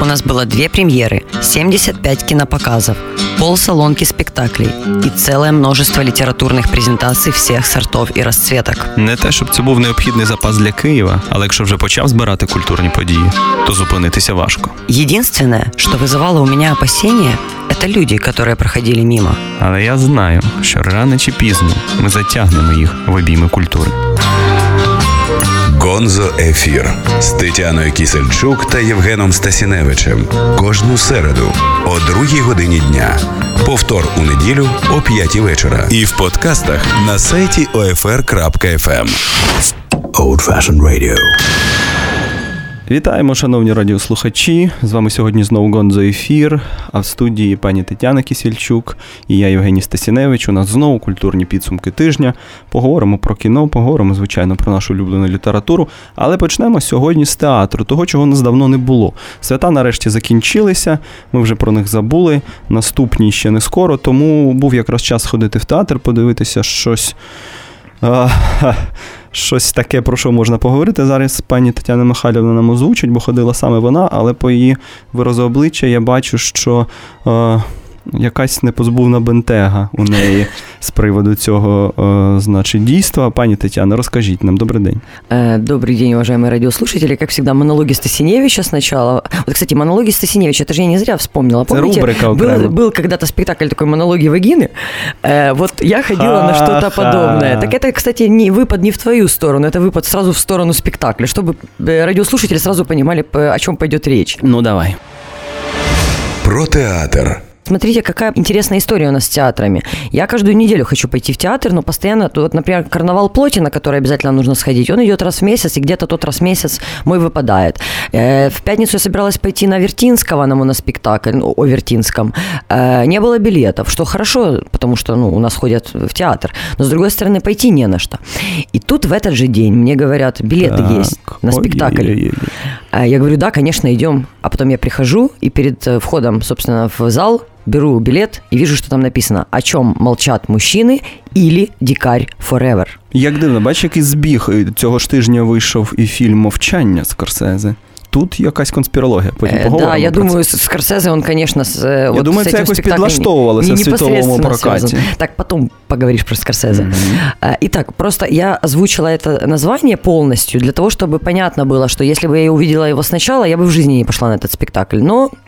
У нас было две премьеры, 75 кинопоказов, полсалонки спектаклей и целое множество литературных презентаций всех сортов и расцветок. Не те, щоб це був необхідний запас для Києва, але якщо вже почав збирати культурні події, то зупинитися важко. Единственное, что вызывало у меня опасения, это люди, которые проходили мимо. Але я знаю, що рано чи пізно ми затягнемо їх в обійми культури. Гонзо Ефір з Тетяною Кісельчук та Євгеном Стасіневичем кожну середу о другій годині дня. Повтор у неділю о п'ятій вечора. І в подкастах на сайті OFR.FM. Old Fashioned Radio. Вітаємо, шановні радіослухачі. З вами сьогодні знову Гонзо ефір. А в студії пані Тетяна Кісільчук і я, Євгеній Стасіневич. У нас знову культурні підсумки тижня. Поговоримо про кіно, поговоримо, звичайно, про нашу улюблену літературу. Але почнемо сьогодні з театру, того, чого нас давно не було. Свята нарешті закінчилися. Ми вже про них забули. Наступні ще не скоро, тому був якраз час ходити в театр, подивитися щось. Щось таке, про що можна поговорити. Зараз пані Тетяна Михайлівна нам озвучить, бо ходила саме вона, але по її виразу обличчя я бачу, що е, якась непозбувна бентега у неї з приводу цього, е, значить, дійства. Пані Тетяна, розкажіть нам, добрий день. Э, Добрый день, уважаемые радиослушатели. Как всегда, монологи Стасиневича сначала. Вот, кстати, монологи Стасиневича, это же я не зря вспомнила. Это Помните, рубрика был, окремо. был когда-то спектакль такой «Монологи вагины». Э, вот я ходила на что-то Ха-ха. подобное. Так это, кстати, не выпад не в твою сторону, это выпад сразу в сторону спектакля, чтобы э, радиослушатели сразу понимали, п- о чем пойдет речь. Ну, давай. Про театр. Смотрите, какая интересная история у нас с театрами. Я каждую неделю хочу пойти в театр, но постоянно, вот, например, карнавал плоти, на который обязательно нужно сходить, он идет раз в месяц, и где-то тот раз в месяц мой выпадает. Э, В пятницу я собиралась пойти на Вертинского, на моноспектакль, ну, о Вертинском. Э, Не было билетов, что хорошо, потому что ну, у нас ходят в театр. Но, с другой стороны, пойти не на что. И тут в этот же день мне говорят, билеты Так. есть на спектакль. Ой-ой-ой. А Я говорю, да, конечно, идем. А потом я прихожу и перед э, входом, собственно, в зал беру билет и вижу, что там написано «О чем молчат мужчины» или «Дикарь forever». Як дивно, бач, який збіг. Е, Цього ж тижня вийшов і фільм Мовчання Скорсезе. Тут якась конспірологія. Потім Э, поговоримо. Да, я про це. думаю, с- Скорсезе, он, конечно, с, э, вот думаю, с це этим якось спектаклем підлаштовувалося не- в світовому непосредственно прокаті. связано. Так, потом поговоришь про Скорсезе. Э, Итак, просто я озвучила это название полностью для того, чтобы понятно было, что если бы я увидела его сначала, я бы в жизни не пошла на этот спектакль. Но э,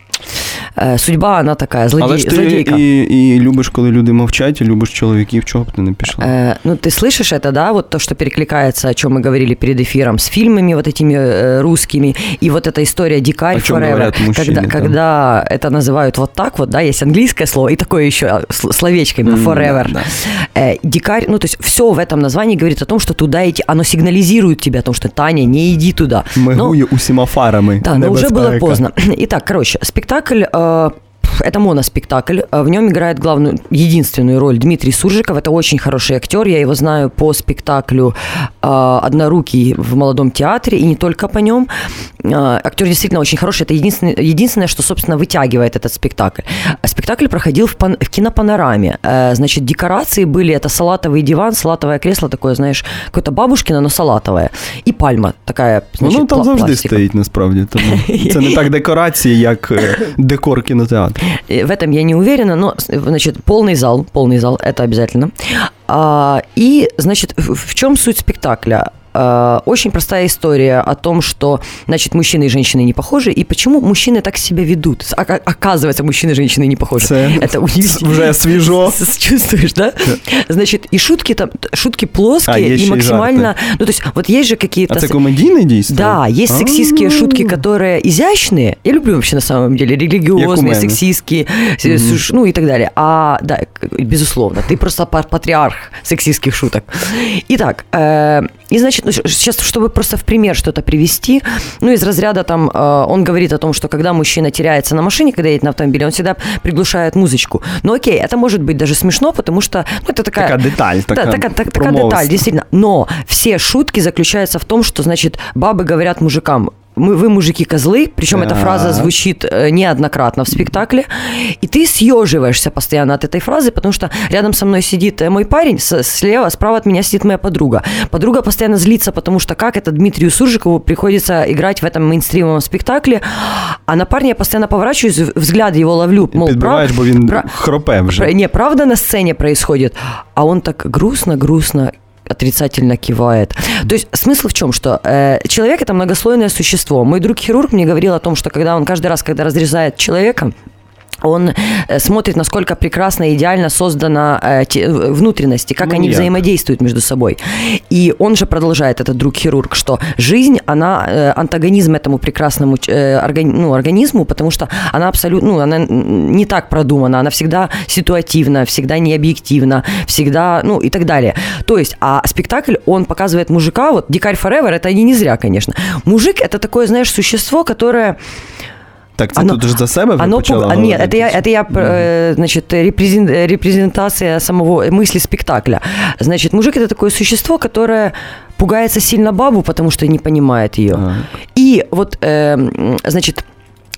судьба, она такая, злодей, Але ж ти злодейка. і, і любиш, коли люди мовчать, і любиш чоловіків, чого б ти не пішла. Э, ну, ты слышишь это, да, вот то, что перекликается, о чем мы говорили перед эфиром, с фильмами вот этими э, русскими, и вот эта история «Дикарь О чём forever», говорят мужчины, когда, да. когда это называют вот так вот, да, есть английское слово, и такое еще а, с- словечко именно М, «forever». да, Э, дикарь, ну, то есть все в этом названии говорит о том, что туда идти, оно сигнализирует тебе о том, что Таня, не иди туда. Но- Мигує усіма фарами. да, но уже было Небезпека. поздно. Итак, короче, спектакль э, это моноспектакль. Э, В нем играет главную, единственную роль Дмитрий Суржиков. Это очень хороший актер. Я его знаю по спектаклю э, «Однорукий» в молодом театре, и не только по нем. Э, Актер действительно очень хороший. Это единственное, единственное, что, собственно, вытягивает этот спектакль. А Спектакль проходил в, пан- в кинопанораме. Э, Значит, декорации были, это салатовый диван, салатовое кресло такое, знаешь, какое-то бабушкино, но салатовое. И пальма такая, значит, Ну, там пла- завжди пластиковая. стоїть насправді. Тому це не так декорації, як е, декор кінотеатру. Э, В этом я не уверена, но, с- значит, полный зал, полный зал, это обязательно. А, и, значит, в, в чем суть спектакля? А, Очень простая история о том, что, значит, мужчины и женщины не похожи, и почему мужчины так себя ведут. С- ока- Оказывается, мужчины и женщины не похожи. Це это удивительно. вже свіжо. С- с- Чувствуешь, да? Значит, и шутки там, шутки А, плоские есть и еще и максимально... Ну, то есть, вот есть же какие-то... А це с- комедійне дійство? да, есть А. сексистские шутки, которые изящные. Я люблю вообще на самом деле Як у религиозные, мене. сексистские, с- с- ну и так далее. А, да, к- безусловно, ты просто пар- патриарх сексистских шуток. Итак, э, и значит, ну, сейчас, чтобы просто в пример что-то привести, ну из разряда там, э, он говорит о том, что когда мужчина теряется на машине, когда едет на автомобиле, он всегда приглушает музычку. Ну окей, это может быть даже смешно, потому что, ну это такая... Така деталь, Да, така, такая, так- такая промовиста. деталь, действительно. Но все шутки заключаются в том, что, значит, бабы говорят мужикам, мы, вы мужики козлы, причем эта фраза звучит э, неоднократно в спектакле, и ты съеживаешься постоянно от этой фразы, потому что рядом со мной сидит э, мой парень, слева, справа от меня сидит моя подруга. Подруга постоянно злится, потому что как это Дмитрию Суржикову приходится играть в этом мейнстримовом спектакле, а на парня я постоянно поворачиваюсь, взгляд его ловлю, мол, прав... бо він прав... хропе вже. Не, правда на сцене происходит, а он так грустно-грустно отрицательно кивает. То есть смысл в чем, что э, человек это многослойное существо. Мой друг хирург мне говорил о том, что когда он каждый раз, когда разрезает человека, он э, смотрит, насколько прекрасно и идеально создана э, внутренности, как ну, они як. взаимодействуют между собой. И он же продолжает, этот друг-хирург, что жизнь, она э, антагонизм этому прекрасному ну, организму, потому что она абсолютно, ну, она не так продумана, она всегда ситуативна, всегда необъективна, всегда, ну, и так далее. То есть, а спектакль, он показывает мужика, вот «Дикарь Forever», это не, не зря, конечно. Мужик – это такое, знаешь, существо, которое так це оно, тут же за себе ви оно, почала Нет, это я, это я mm значит, репрезентация самого мысли спектакля. Значит, мужик – это такое существо, которое пугается сильно бабу, потому что не понимает ее. А. И вот, э, значит,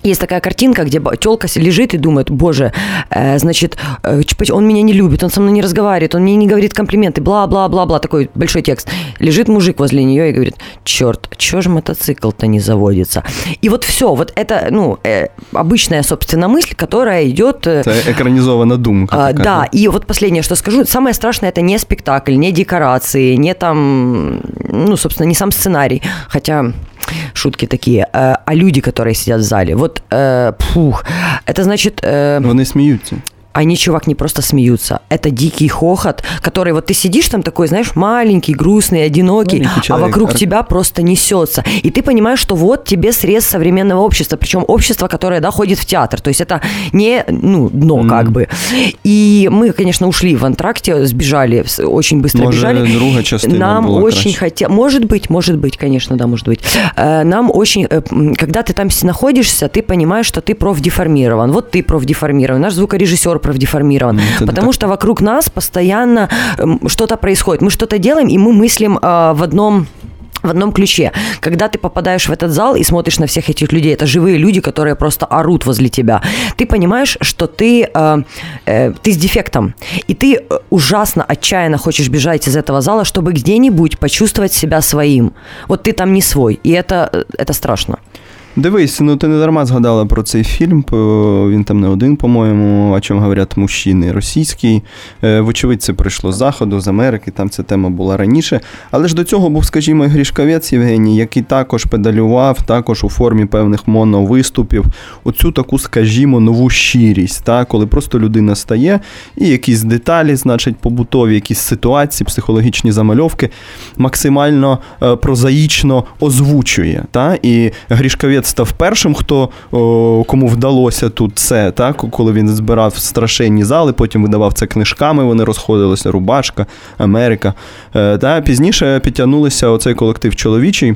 есть такая картинка, где телка лежит и думает, боже, э, значит, э, он меня не любит, он со мной не разговаривает, он мне не говорит комплименты, бла-бла-бла-бла, такой большой текст. Лежит мужик возле нее и говорит, черт, чего же мотоцикл-то не заводится? И вот все, вот это, ну, э, обычная, собственно, мысль, которая идет... Э, это экранизована думка. А, да, и вот последнее, что скажу, самое страшное, это не спектакль, не декорации, не там, ну, собственно, не сам сценарий, хотя шутки такие, э, а люди, которые сидят в зале. Вот, э, пух, это значит... Э, Вони смеются Они, чувак, не просто смеются. Это дикий хохот, который вот ты сидишь там такой, знаешь, маленький, грустный, одинокий, а вокруг тебя просто несется. И ты понимаешь, что вот тебе срез современного общества, причем общество, которое, да, ходит в театр. То есть это не, ну, дно mm. как бы. И мы, конечно, ушли в антракте, сбежали, очень быстро Может, бежали. друга частина Нам очень хотелось, может быть, может быть, конечно, да, может быть. Э, нам очень, э, когда ты там находишься, ты понимаешь, что ты профдеформирован. Вот ты профдеформирован. Наш звукорежиссер профдеформирован. Это потому так. что вокруг нас постоянно что-то происходит. Мы что-то делаем, и мы мыслим э, в одном в одном ключе. Когда ты попадаешь в этот зал и смотришь на всех этих людей, это живые люди, которые просто орут возле тебя, ты понимаешь, что ты, э, э, ты с дефектом. И ты э, ужасно, отчаянно хочешь бежать из этого зала, чтобы где-нибудь почувствовать себя своим. Вот ты там не свой. И это, э, это страшно. Дивись, ну ти не дарма згадала про цей фільм. Він там не один, по-моєму, о чому говорять мужчини російський. Е, вочевидь, це прийшло з Заходу, з Америки, там ця тема була раніше. Але ж до цього був, скажімо, Грішкавець Євгеній, який також педалював, також у формі певних моновиступів, оцю таку, скажімо, нову щирість, та, коли просто людина стає і якісь деталі, значить, побутові, якісь ситуації, психологічні замальовки максимально е, прозаїчно озвучує. Та, І Грішкавець став першим, хто кому вдалося тут це, так, коли він збирав страшенні зали, потім видавав це книжками, вони розходилися, Рубашка, Америка. Е, та Пізніше підтягнулися оцей колектив чоловічий.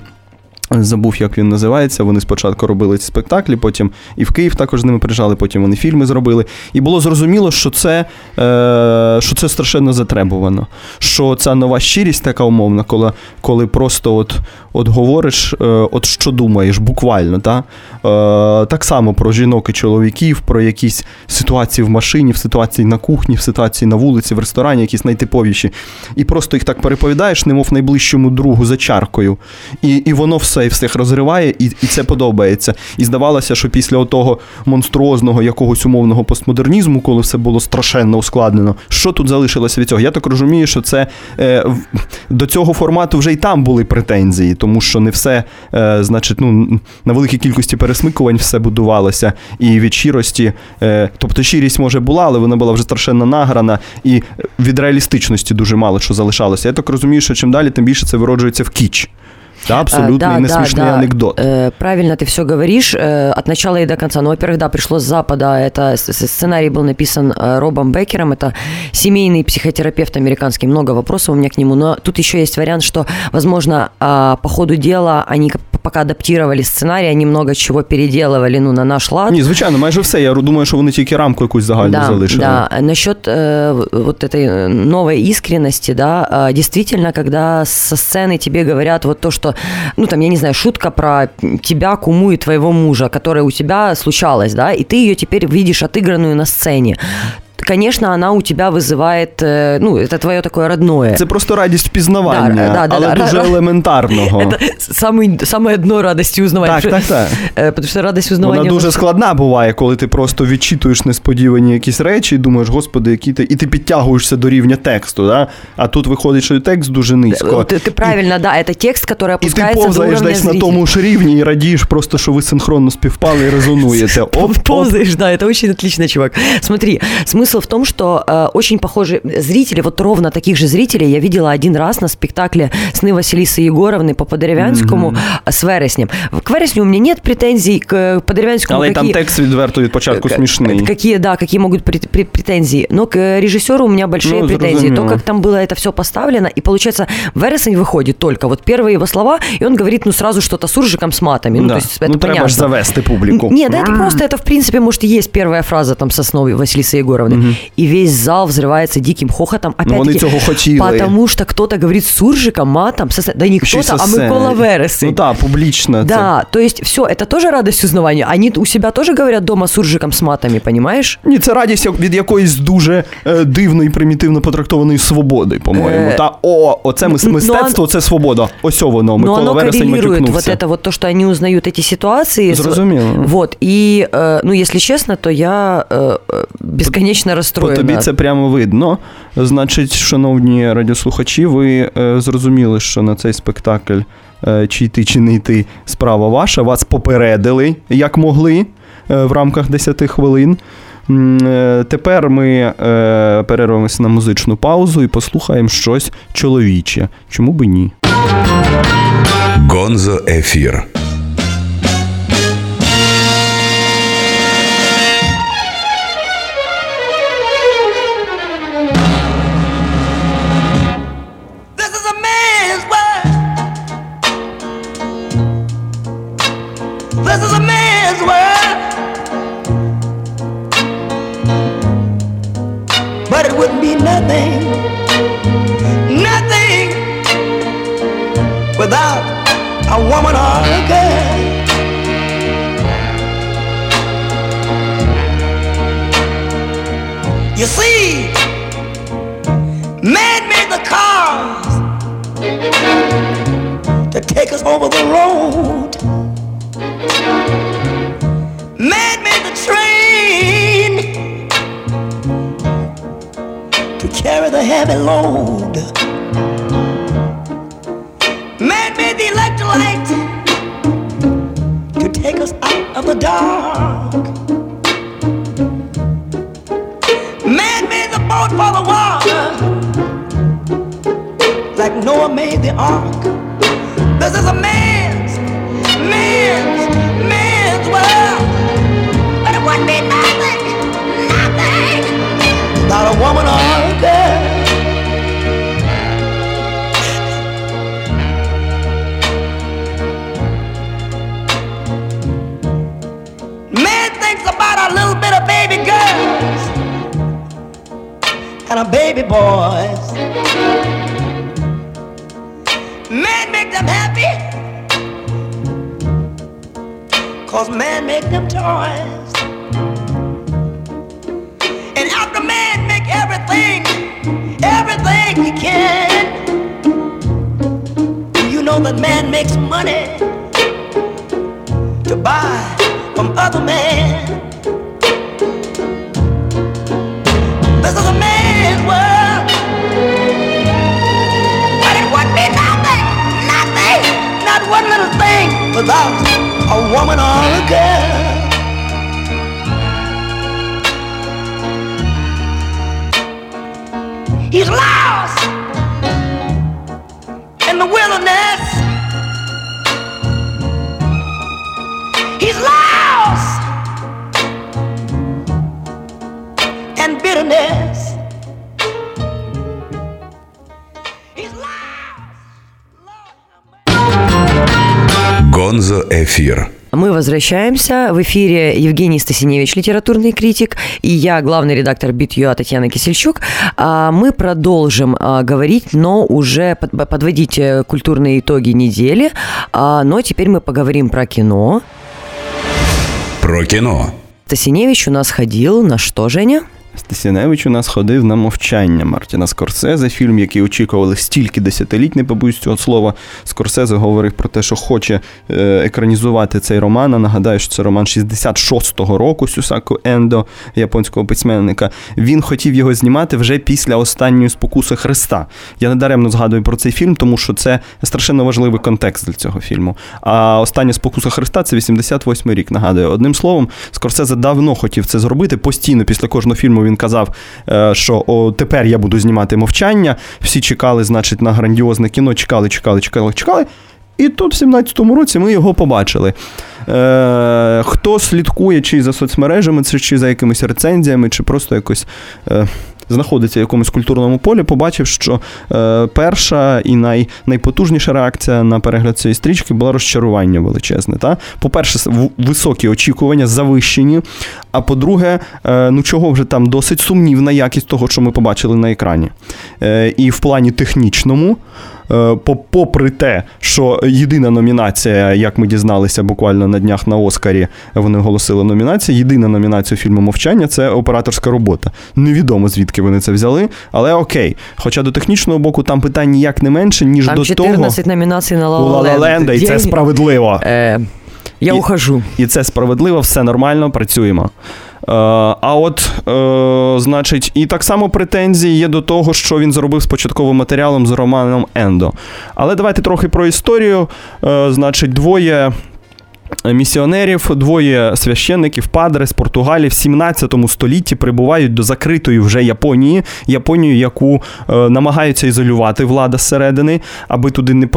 Забув, як він називається. Вони спочатку робили ці спектаклі, потім і в Київ також з ними приїжджали, потім вони фільми зробили. І було зрозуміло, що це е, що це страшенно затребувано. Що ця нова щирість така умовна, коли коли просто от от говориш, е, от що думаєш, буквально. Та? Е, Так само про жінок і чоловіків, про якісь ситуації в машині, в ситуації на кухні, в ситуації на вулиці, в ресторані, якісь найтиповіші. І просто їх так переповідаєш, немов найближчому другу за чаркою. І, І воно все і всіх розриває, і і це подобається. І здавалося, що після того монструозного якогось умовного постмодернізму, коли все було страшенно ускладнено, що тут залишилося від цього? Я так розумію, що це е, до цього формату вже й там були претензії, тому що не все, е, значить, ну на великій кількості пересмикувань все будувалося, і від щирості, е, тобто щирість може була, але вона була вже страшенно награна, і від реалістичності дуже мало що залишалося. Я так розумію, що чим далі, тим більше це вироджується в кіч. Да, абсолютно да, несмешный да, да. анекдот. Э, правильно ты все говоришь э, от начала и до конца. Ну, во-первых, да, пришло с Запада. Это сценарий был написан э, Робом Беккером. Это семейный психотерапевт американский. Много вопросов у меня к нему. Но тут еще есть вариант, что, возможно, а, по ходу дела они пока адаптировали сценарий, они много чего переделывали, ну, на наш лад. Ні, звичайно, майже все. Я думаю, що вони тільки рамку якусь загальну да, залишили. Да, насчет э, вот этой новой искренности, да, э, действительно, когда со сцены тебе говорят вот то, что, ну, там, я не знаю, шутка про тебя, куму и твоего мужа, которая у тебя случалась, да, и ты ее теперь видишь отыгранную на сцене, конечно, она у тебя вызывает, э, ну, это твое такое родное. Це просто радість впізнавання, Да, да, але да, дуже да. елементарного. Это самый, самое дно радости узнавания. Так, так, так. Э, Потому что радость узнавания... Вона дуже ну, складна буває, коли ти просто відчитуєш несподівані якісь речі і думаєш, господи, які ти. І ти підтягуєшся до рівня тексту, да? а тут виходить, що і текст дуже низько. Ты, ты правильно, да, это текст, который І ти опускается до повзаєш уровня десь на зрителя. тому ж рівні і радієш просто, що ви синхронно співпали і резонуєте. Оп, оп. Ползаешь, да, это очень отлично, чувак. Смотри, смысл в том, что э, очень похожие зрители, вот ровно таких же зрителей я видела один раз на спектакле «Сны Василисы Егоровны» по Подеревянскому с Вереснем. К Вересню у меня нет претензий, к Подеревянскому Але й там какие- текст відверто від початку К- смішний. Какие, да, какие могут пре- пре- претензии. Но к режиссеру у меня большие Ну, претензии. зрозуміло. То, как там было это все поставлено. И получается, Вересень выходит только вот первые его слова, и он говорит, ну, сразу что-то с уржиком, с матами. Ну, да. то есть это ну треба понятно. ж завести публіку. Нет, да это просто, это в принципе, может, и есть первая фраза там Сосновой Василисы Егоровны. И весь зал взрывается диким хохотом. Ну, вони Опять-таки, цього хотіли. потому что кто-то говорит с уржиком, матом, сос- да не Ще й кто-то, со а сцени. Микола Вересень. Ну так, публічно. це. Да, то есть все, это тоже радость узнавания. Они у себя тоже говорят дома с уржиком, с матами, понимаешь? Ні, це радість як- від якоїсь дуже е, дивної, примітивно потрактованої свободи, по-моєму. Е, Та о, оце мис- ну, мистецтво, це свобода. Ось о воно. Но Микола оно Вересень коррелирует вот матюкнувся. это вот то, что они узнают эти ситуации. Зрозуміло. Вот, и, э, ну, если честно, то я э, э, бесконечно По тобі це прямо видно. Значить, шановні радіослухачі, ви е, зрозуміли, що на цей спектакль е, чи йти, чи не йти, справа ваша. Вас попередили, як могли е, в рамках 10 хвилин. Е, Тепер ми е, перервемося на музичну паузу і послухаємо щось чоловіче. Чому би ні? Гонзо Ефір. Cause man make them toys. And after man make everything Everything he can? You know that man makes money To buy from other men. This is a man's world. But it would be nothing, nothing, not one little thing without woman or a girl. He's lost in the wilderness. He's lost in bitterness. He's lost. Lord, have mercy. Гонзо Гонзо-ефір. Возвращаемся. В эфире Евгений Стасиневич, литературный критик, и я, главный редактор Бит.ua Татьяна Кисельчук. А, Мы продолжим а, говорить, но уже под- подводить э, культурные итоги недели. А, Но теперь мы поговорим про кино. Про кіно. Стасиневич у нас ходил на что, Женя? Стасіневич у нас ходив на мовчання Мартіна Скорсезе, фільм, який очікували стільки десятиліть, не побоюсь цього слова. Скорсезе говорив про те, що хоче е, екранізувати цей роман. А нагадаю, що це роман 66-го року Сюсаку Ендо, японського письменника. Він хотів його знімати вже після останньої спокуси Христа. Я недаремно згадую про цей фільм, тому що це страшенно важливий контекст для цього фільму. А остання спокуса Христа це 88-й рік. Нагадую. Одним словом, Скорсезе давно хотів це зробити. Постійно після кожного фільму він казав, е, що о, тепер я буду знімати мовчання. Всі чекали, значить, на грандіозне кіно, чекали, чекали, чекали, чекали. І тут, в 17-му році, ми його побачили. Е, хто слідкує чи за соцмережами, чи за якимись рецензіями, чи просто якось. Е, Знаходиться в якомусь культурному полі, побачив, що е, перша і най, найпотужніша реакція на перегляд цієї стрічки була розчарування величезне. Та? По-перше, високі очікування, завищені. А по-друге, е, ну чого вже там досить сумнівна якість того, що ми побачили на екрані. Е, і в плані технічному. Е, по- Попри те, що єдина номінація, як ми дізналися буквально на днях на Оскарі, вони оголосили номінацію. Єдина номінація фільму Мовчання це операторська робота. Невідомо звідки вони це взяли, але окей. Хоча до технічного боку там питань ніяк не менше, ніж Там до 14 номинаций на того у Ла Ла Ленда, і це справедливо. Э, Я И- ухожу. І це справедливо, все нормально, працюємо. А от, е, значить, і так само претензії є до того, що він зробив з початковим матеріалом з романом Ендо. Але давайте трохи про історію. Е, значить, двоє. Місіонерів, двоє священників, падре з Португалії в 17 столітті прибувають до закритої вже Японії, Японію, яку е, намагаються ізолювати влада зсередини, аби туди не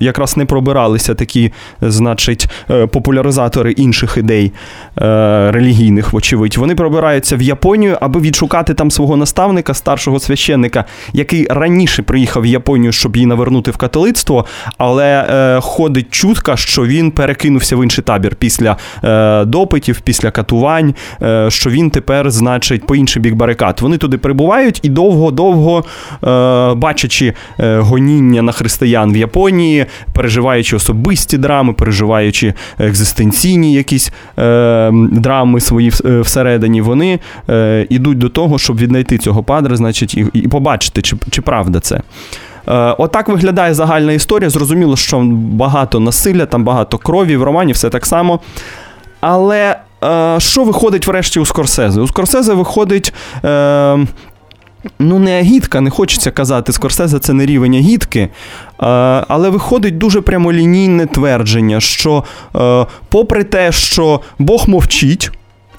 якраз не пробиралися такі, значить, е, популяризатори інших ідей е, релігійних, вочевидь. Вони пробираються в Японію, аби відшукати там свого наставника, старшого священника, який раніше приїхав в Японію, щоб її навернути в католицтво, але е, ходить чутка, що він перекинувся в інший табір після е, допитів, після катувань, е, що він тепер, значить, по інший бік барикад. Вони туди прибувають і довго-довго, е, бачачи е, гоніння на християн в Японії, переживаючи особисті драми, переживаючи екзистенційні якісь е, драми свої е, всередині, вони йдуть до того, щоб віднайти цього падре, значить, і, і побачити, чи, чи правда це. Е, Отак виглядає загальна історія. Зрозуміло, що багато насилля, там багато крові, в романі все так само. Але е, що виходить врешті у Скорсезе? У Скорсезе виходить. Е, Ну, не агітка, не хочеться казати, Скорсезе це не рівень агітки, але виходить дуже прямолінійне твердження, що попри те, що Бог мовчить,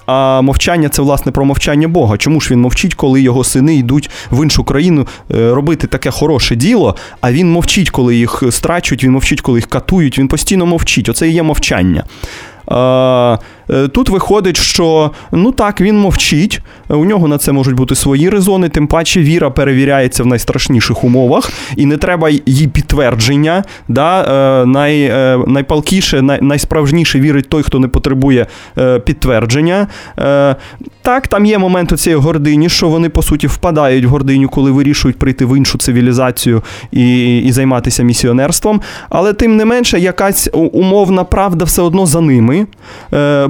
а мовчання це власне про мовчання Бога. Чому ж він мовчить, коли його сини йдуть в іншу країну е, робити таке хороше діло? А він мовчить, коли їх страчують, він мовчить, коли їх катують, він постійно мовчить. Оце і є мовчання. Е, е, Тут виходить, що ну так, він мовчить. У нього на це можуть бути свої резони, тим паче віра перевіряється в найстрашніших умовах, і не треба її підтвердження. Да? Е, Най, е, найпалкіше, най, найсправжніше вірить той, хто не потребує е, підтвердження. Е, Так, там є момент у цієї гордині, що вони по суті впадають в гординю, коли вирішують прийти в іншу цивілізацію і, і займатися місіонерством. Але тим не менше, якась умовна правда все одно за ними.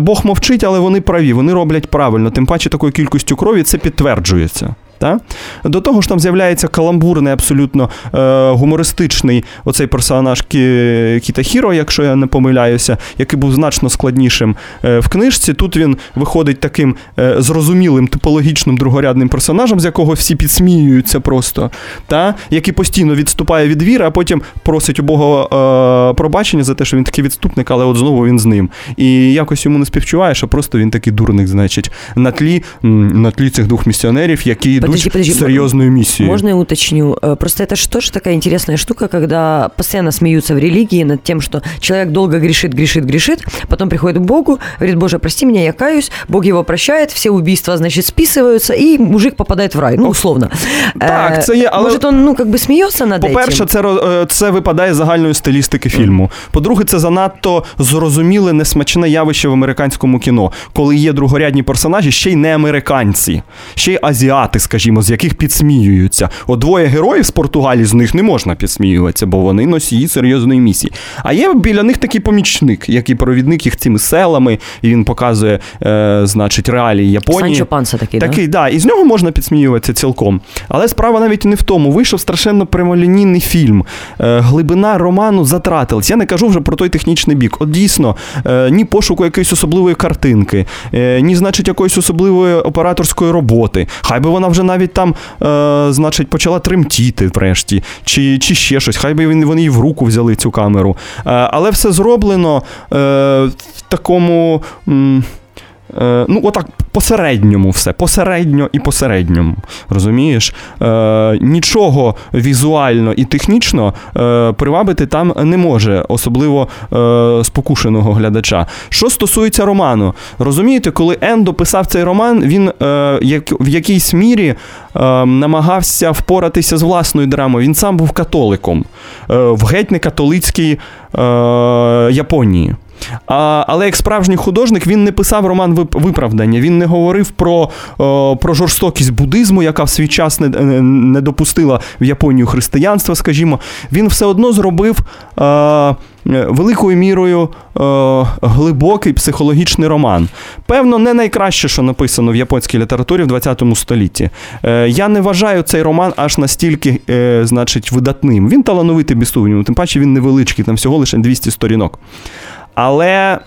Бог мовчить, але вони праві, вони роблять правильно. Тим паче такою кількістю крові це підтверджується. Та? До того ж, там з'являється каламбурний, абсолютно е, гумористичний оцей персонаж Кі, Кіта Хіро, якщо я не помиляюся, який був значно складнішим е, в книжці. Тут він виходить таким е, зрозумілим, типологічним другорядним персонажем, з якого всі підсміюються просто, та? який постійно відступає від віри, а потім просить у Бога е, пробачення за те, що він такий відступник, але от знову він з ним. І якось йому не співчуваєш, а просто він такий дурник, значить, на тлі, на тлі цих двох місіонерів, які йдуть Подожди, подожди. серйозною миссией. Можно я уточню? Э, Просто это же тоже такая интересная штука, когда постоянно смеются в религии над тем, что человек долго грешит, грешит, грешит, потом приходит к Богу, говорит, Боже, прости меня, я каюсь, Бог его прощает, все убийства, значит, списываются, и мужик попадает в рай, ну, условно. так, Э, це є, але- Может, он, ну, как бы смеется над По-перше, этим? це, ро- е, це випадає з загальної стилістики фільму. По-друге, це занадто зрозуміле несмачне явище в американському кіно, коли є другорядні персонажі, ще й не американці, ще й азіати, скажімо, з яких підсміюються. От двоє героїв з Португалії з них не можна підсміюватися, бо вони носії серйозної місії. А є біля них такий помічник, який провідник їх цими селами, і він показує, е, значить, реалії Японії. Санчо Панса такий, да? Такий, да, і з нього можна підсміюватися цілком. Але справа навіть не в тому. Вийшов страшенно прямолінійний фільм. Е, глибина роману затратилась. Я не кажу вже про той технічний бік. От дійсно, е, ні пошуку якоїсь особливої картинки, е, ні, значить, якоїсь особливої операторської роботи. Хай би вона вже навіть там, е, значить, почала тремтіти врешті, чи, чи ще щось. Хай би вони її в руку взяли цю камеру. Е, але все зроблено е, в такому. м, Е, ну, отак, посередньому все, посередньо і посередньому. Розумієш? Е, нічого візуально і технічно е, привабити там не може, особливо е, спокушеного глядача. Що стосується роману, розумієте, коли Ендо писав цей роман, він е, як, в якійсь мірі е, намагався впоратися з власною драмою. Він сам був католиком е, в геть не католицькій е, Японії. А, але як справжній художник він не писав роман виправдання. Він не говорив про, про жорстокість буддизму, яка в свій час не, не- допустила в Японію християнства, скажімо. Він все одно зробив е, великою мірою е, глибокий психологічний роман. Певно, не найкраще, що написано в японській літературі в 20 столітті. Е, я не вважаю цей роман аж настільки, е, значить, видатним. Він талановитий без сумніву, тим паче він невеличкий, там всього лише 200 сторінок. Але.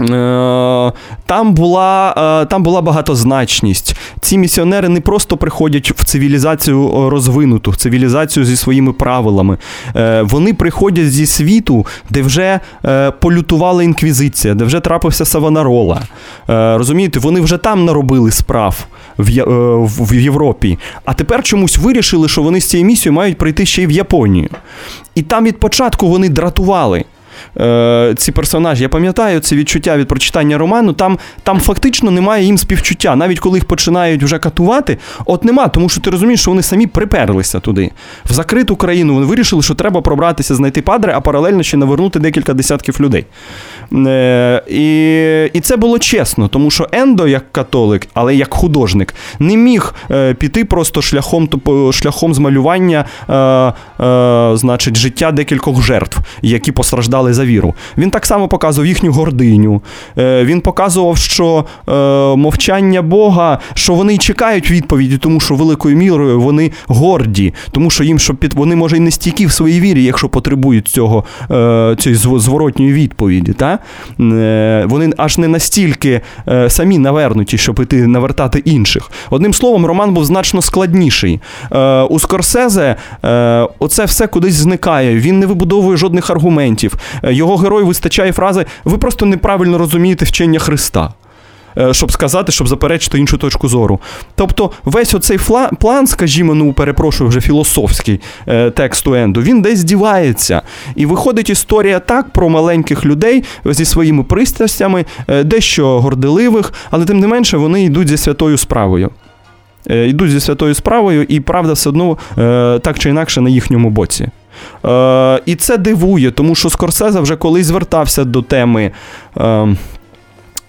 е, Там була, е, там була багатозначність. Ці місіонери не просто приходять в цивілізацію е, розвинуту, в цивілізацію зі своїми правилами. Вони приходять зі світу, де вже полютувала інквізиція, де вже трапився Савонарола. Розумієте, вони вже там наробили справ в Європі. А тепер чомусь вирішили, що вони з цією місією мають прийти ще й в Японію. І там від початку вони дратували. Е, ці персонажі. Я пам'ятаю це відчуття від прочитання роману. Там, там фактично немає їм співчуття. Навіть коли їх починають вже катувати, от нема, тому що ти розумієш, що вони самі приперлися туди. В закриту країну вони вирішили, що треба пробратися, знайти падре, а паралельно ще навернути декілька десятків людей. Е, і, і це було чесно, тому що Ендо, як католик, але як художник, не міг е, піти просто шляхом, шляхом змалювання е, е, значить, життя декількох жертв, які постраждали за віру. Він так само показував їхню гординю. Е, він показував, що е, мовчання Бога, що вони чекають відповіді, тому що великою мірою вони горді, тому що їм щоб під вони може й не стійкі в своїй вірі, якщо потребують цього е, цієї зв- зворотньої відповіді. Та? Вони аж не настільки самі навернуті, щоб іти навертати інших. Одним словом, роман був значно складніший. У Скорсезе оце все кудись зникає. Він не вибудовує жодних аргументів. Е, Його герой вистачає фрази: ви просто неправильно розумієте вчення Христа. е, Щоб сказати, щоб заперечити іншу точку зору. Тобто, весь оцей фла- план, скажімо, ну перепрошую, вже філософський е, тексту Енду, він десь дівається. І виходить історія так про маленьких людей зі своїми пристрастями, е, дещо горделивих, але тим не менше вони йдуть зі святою справою. Е, Йдуть зі святою справою, і правда все одно е, так чи інакше на їхньому боці. Е, і це дивує, тому що Скорсезе вже колись звертався до теми. Е,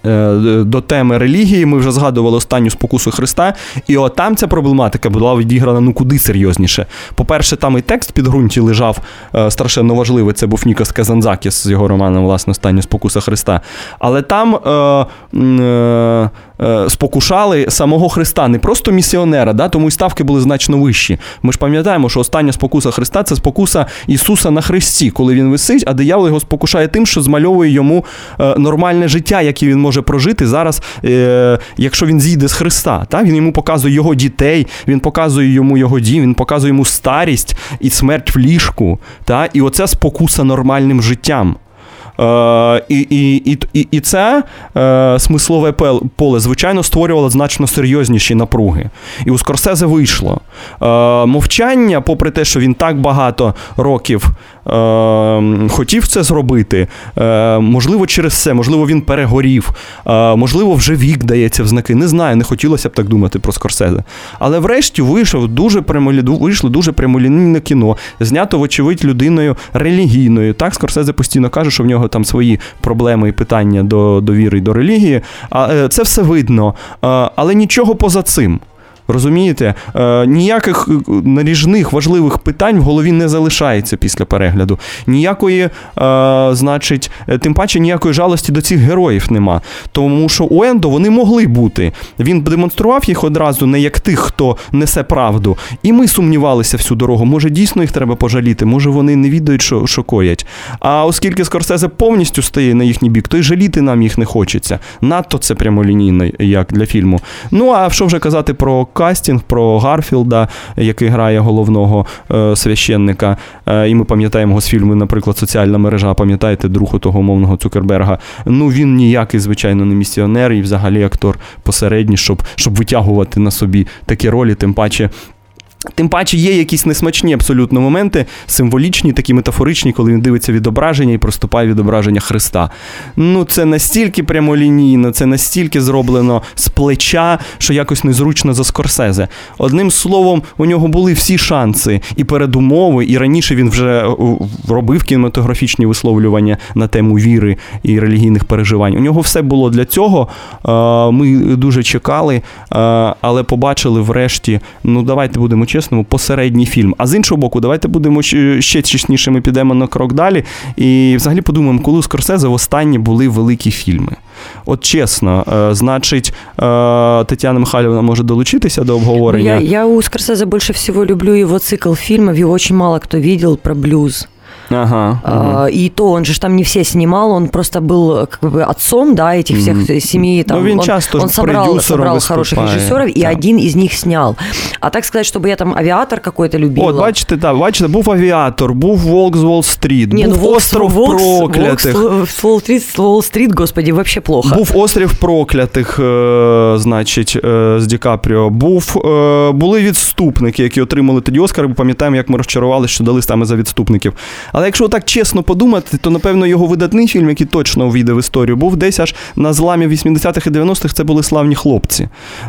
е, До теми релігії, ми вже згадували останню спокусу Христа, і от там ця проблематика була відіграна ну куди серйозніше. По-перше, там і текст під ґрунті лежав е, страшенно важливий. Це був Нікос Казанзакіс з його романом власне остання спокуса Христа. Але там е, е, спокушали самого Христа, не просто місіонера, да, тому і ставки були значно вищі. Ми ж пам'ятаємо, що остання спокуса Христа це спокуса Ісуса на Христі, коли він висить, а диявол його спокушає тим, що змальовує йому е, нормальне життя, яке він може прожити зараз, е, якщо він зійде з Христа. Та? Він йому показує його дітей, він показує йому його дім, він показує йому старість і смерть в ліжку. Та? І оце спокуса нормальним життям. Е, І і, і, і, це е, смислове поле, звичайно, створювало значно серйозніші напруги. І у Скорсезе вийшло. Е, Мовчання, попри те, що він так багато років хотів це зробити, е, можливо, через це, можливо, він перегорів, е, можливо, вже вік дається в знаки. Не знаю, не хотілося б так думати про Скорсезе. Але врешті вийшов дуже прямолі- вийшло дуже прямолінійне кіно, знято, вочевидь, людиною релігійною. Так, Скорсезе постійно каже, що в нього там свої проблеми і питання до, до віри і до релігії. Е, це все видно. Е, Але нічого поза цим. Розумієте, е, ніяких е, наріжних важливих питань в голові не залишається після перегляду. Ніякої, е, значить, е, тим паче ніякої жалості до цих героїв нема. Тому що у Ендо вони могли бути. Він демонстрував їх одразу не як тих, хто несе правду. І ми сумнівалися всю дорогу. Може, дійсно їх треба пожаліти, може вони не відають, що, що коять. А оскільки Скорсезе повністю стає на їхній бік, то й жаліти нам їх не хочеться. Надто це прямолінійно, як для фільму. Ну а що вже казати про кастинг, про Гарфілда, який грає головного е, священника. Е, і ми пам'ятаємо з фільму, наприклад, соціальна мережа. Пам'ятаєте, друг того мовного Цукерберга. Ну він ніякий, звичайно, не місіонер і взагалі актор посередній, щоб, щоб витягувати на собі такі ролі, тим паче. Тим паче є якісь несмачні абсолютно моменти, символічні, такі метафоричні, коли він дивиться відображення і проступає відображення Христа. Ну, це настільки прямолінійно, це настільки зроблено з плеча, що якось незручно за Скорсезе. Одним словом, у нього були всі шанси і передумови, і раніше він вже е, робив кінематографічні висловлювання на тему віри і релігійних переживань. У нього все було для цього. Е, Ми дуже чекали, е, але побачили врешті, ну давайте будемо чесному, посередній фільм. А з іншого боку, давайте будемо ще ще чеснішими, підемо на крок далі. І взагалі подумаємо, коли у Скорсезе останні були великі фільми. От чесно, е, значить, е, Тетяна Михайлівна може долучитися до обговорення. Я, я у Скорсезе більше всього люблю його цикл фільмів, його дуже мало хто бачив про блюз. Ага, ага. А, И то он же ж там не все снимал, он просто был как бы отцом, да, этих всех Мгм. семьи. Там, Ну, він он, часто ж он собрал, продюсером собрал хороших виступає. режиссеров, и Так. один из них снял. А так сказать, чтобы я там авиатор какой-то любила. От, бачите, так, бачите, був авіатор, був Волк з Уолл-стріт, не, ну, був Волк- остров Волк- проклятих. Волк с Уолл-стрит, Уолл-стрит, господи, вообще плохо. Був острів проклятих, е, значить, е, з Ді Капріо. Був, е, були відступники, які отримали тоді Оскар. Ми пам'ятаємо, як ми розчарували, що дали саме за відступників. Але якщо так чесно подумати, то напевно його видатний фільм, який точно увійде в історію, був десь аж на зламі 80-х і 90-х. Це були славні хлопці.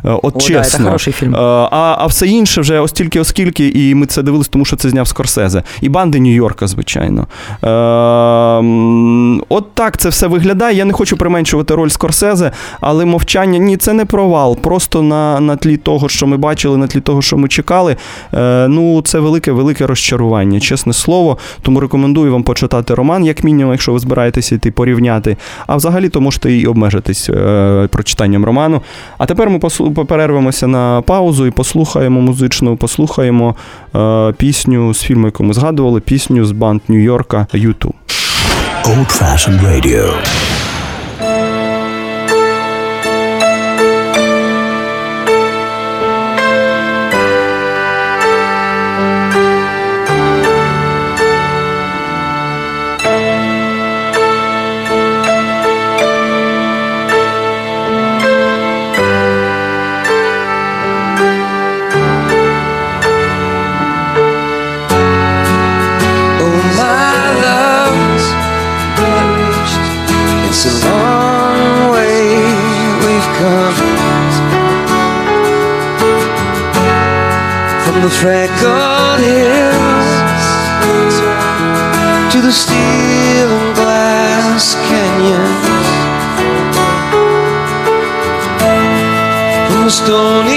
Е, От О, да, це хороший фільм. Е, А, а все інше вже ось тільки оскільки, і ми це дивились, тому що це зняв Скорсезе. І банди Нью-Йорка, звичайно. Е, От так це все виглядає. Я не хочу применшувати роль Скорсезе, але мовчання ні, це не провал. Просто на, на тлі того, що ми бачили, на тлі того, що ми чекали. Ну, це велике, велике розчарування, чесне слово. Тому рекомендую вам почитати роман, як мінімум, якщо ви збираєтеся йти порівняти. А взагалі то можете і обмежитись е, прочитанням роману. А тепер ми послу- перервемося на паузу і послухаємо музичну, послухаємо е, пісню з фільму, яку ми згадували, пісню з банд Нью-Йорка YouTube. Old fashioned radio. The freckled hills. To the steel and glass canyons, from the stony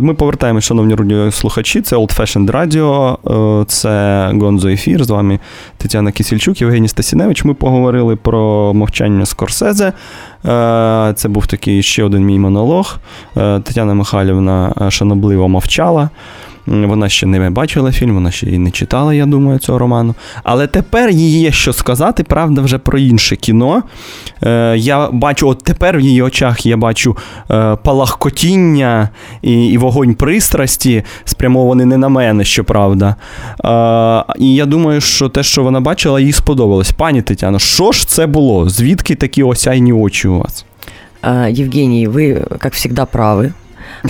Ми повертаємося, шановні радіослухачі. Це Old Fashioned Radio, е, це Гонзо Ефір. З вами Тетяна Кісільчук, Євгеній Стасіневич. Ми поговорили про мовчання Скорсезе. Е, Це був такий ще один мій монолог. Е, Тетяна Михайлівна шанобливо мовчала. Вона ще не бачила фільм, вона ще і не читала, я думаю, цього роману. Але тепер їй є що сказати, правда, вже про інше кіно. Е, я бачу, от тепер в її очах я бачу е, палахкотіння і, і вогонь пристрасті, спрямований не на мене, щоправда. Е, і я думаю, що те, що вона бачила, їй сподобалось. Пані Тетяно, що ж це було? Звідки такі осяйні очі у вас? А, Евгений, вы, как всегда, правы.